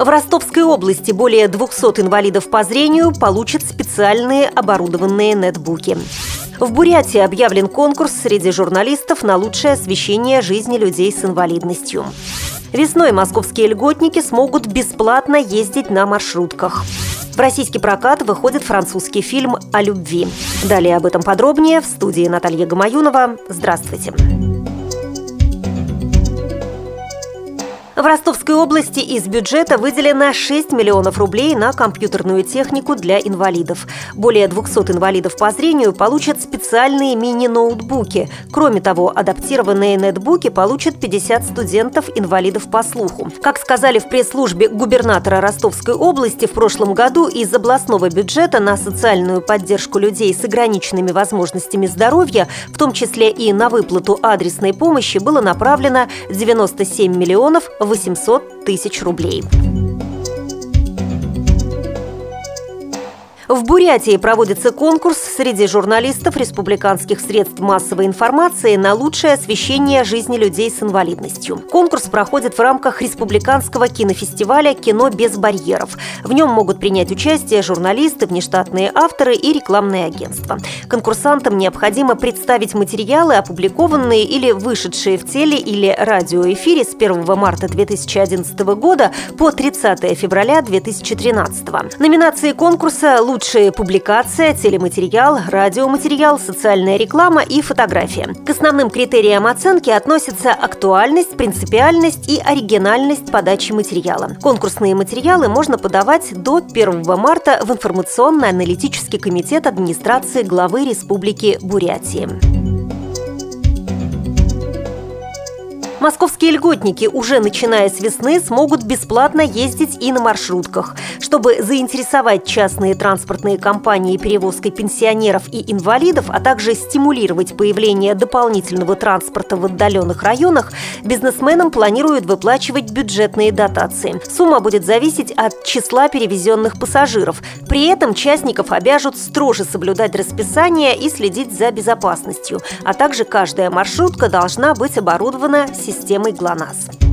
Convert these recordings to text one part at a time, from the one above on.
В Ростовской области более 200 инвалидов по зрению получат специальные оборудованные нетбуки. В Бурятии объявлен конкурс среди журналистов на лучшее освещение жизни людей с инвалидностью. Весной московские льготники смогут бесплатно ездить на маршрутках. В российский прокат выходит французский фильм о любви. Далее об этом подробнее в студии Наталья Гамаюнова. Здравствуйте. Здравствуйте. В Ростовской области из бюджета выделено 6 миллионов рублей на компьютерную технику для инвалидов. Более 200 инвалидов по зрению получат специальные мини-ноутбуки. Кроме того, адаптированные нетбуки получат 50 студентов-инвалидов по слуху. Как сказали в пресс-службе губернатора Ростовской области, в прошлом году из областного бюджета на социальную поддержку людей с ограниченными возможностями здоровья, в том числе и на выплату адресной помощи, было направлено 97 миллионов 800 тысяч рублей. В Бурятии проводится конкурс среди журналистов республиканских средств массовой информации на лучшее освещение жизни людей с инвалидностью. Конкурс проходит в рамках республиканского кинофестиваля «Кино без барьеров». В нем могут принять участие журналисты, внештатные авторы и рекламные агентства. Конкурсантам необходимо представить материалы, опубликованные или вышедшие в теле- или радиоэфире с 1 марта 2011 года по 30 февраля 2013. Номинации конкурса «Лучшее Лучшие публикация, телематериал, радиоматериал, социальная реклама и фотография. К основным критериям оценки относятся актуальность, принципиальность и оригинальность подачи материала. Конкурсные материалы можно подавать до 1 марта в информационно-аналитический комитет администрации главы Республики Бурятия. Московские льготники уже начиная с весны смогут бесплатно ездить и на маршрутках. Чтобы заинтересовать частные транспортные компании перевозкой пенсионеров и инвалидов, а также стимулировать появление дополнительного транспорта в отдаленных районах, бизнесменам планируют выплачивать бюджетные дотации. Сумма будет зависеть от числа перевезенных пассажиров. При этом частников обяжут строже соблюдать расписание и следить за безопасностью. А также каждая маршрутка должна быть оборудована системой ГЛОНАСС.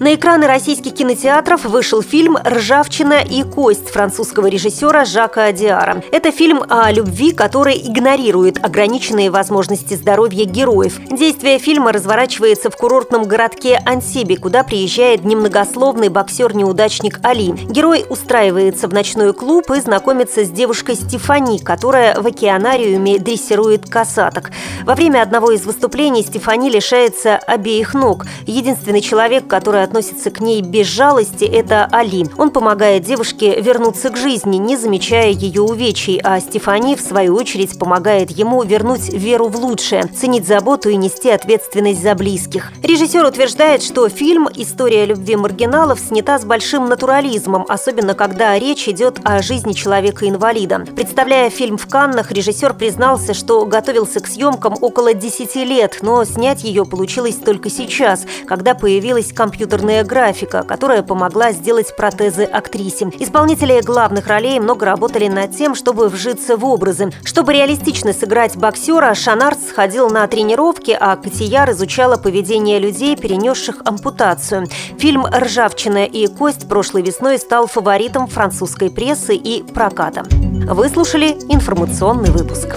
На экраны российских кинотеатров вышел фильм «Ржавчина и кость» французского режиссера Жака Адиара. Это фильм о любви, который игнорирует ограниченные возможности здоровья героев. Действие фильма разворачивается в курортном городке Ансиби, куда приезжает немногословный боксер-неудачник Али. Герой устраивается в ночной клуб и знакомится с девушкой Стефани, которая в океанариуме дрессирует касаток. Во время одного из выступлений Стефани лишается обеих ног. Единственный человек, который относится к ней без жалости, это Али. Он помогает девушке вернуться к жизни, не замечая ее увечий, а Стефани, в свою очередь, помогает ему вернуть веру в лучшее, ценить заботу и нести ответственность за близких. Режиссер утверждает, что фильм «История любви маргиналов» снята с большим натурализмом, особенно когда речь идет о жизни человека-инвалида. Представляя фильм в Каннах, режиссер признался, что готовился к съемкам около 10 лет, но снять ее получилось только сейчас, когда появилась компьютер компьютерная графика, которая помогла сделать протезы актрисе. Исполнители главных ролей много работали над тем, чтобы вжиться в образы. Чтобы реалистично сыграть боксера, Шанарт сходил на тренировки, а Котияр изучала поведение людей, перенесших ампутацию. Фильм «Ржавчина и кость» прошлой весной стал фаворитом французской прессы и проката. Вы слушали информационный выпуск.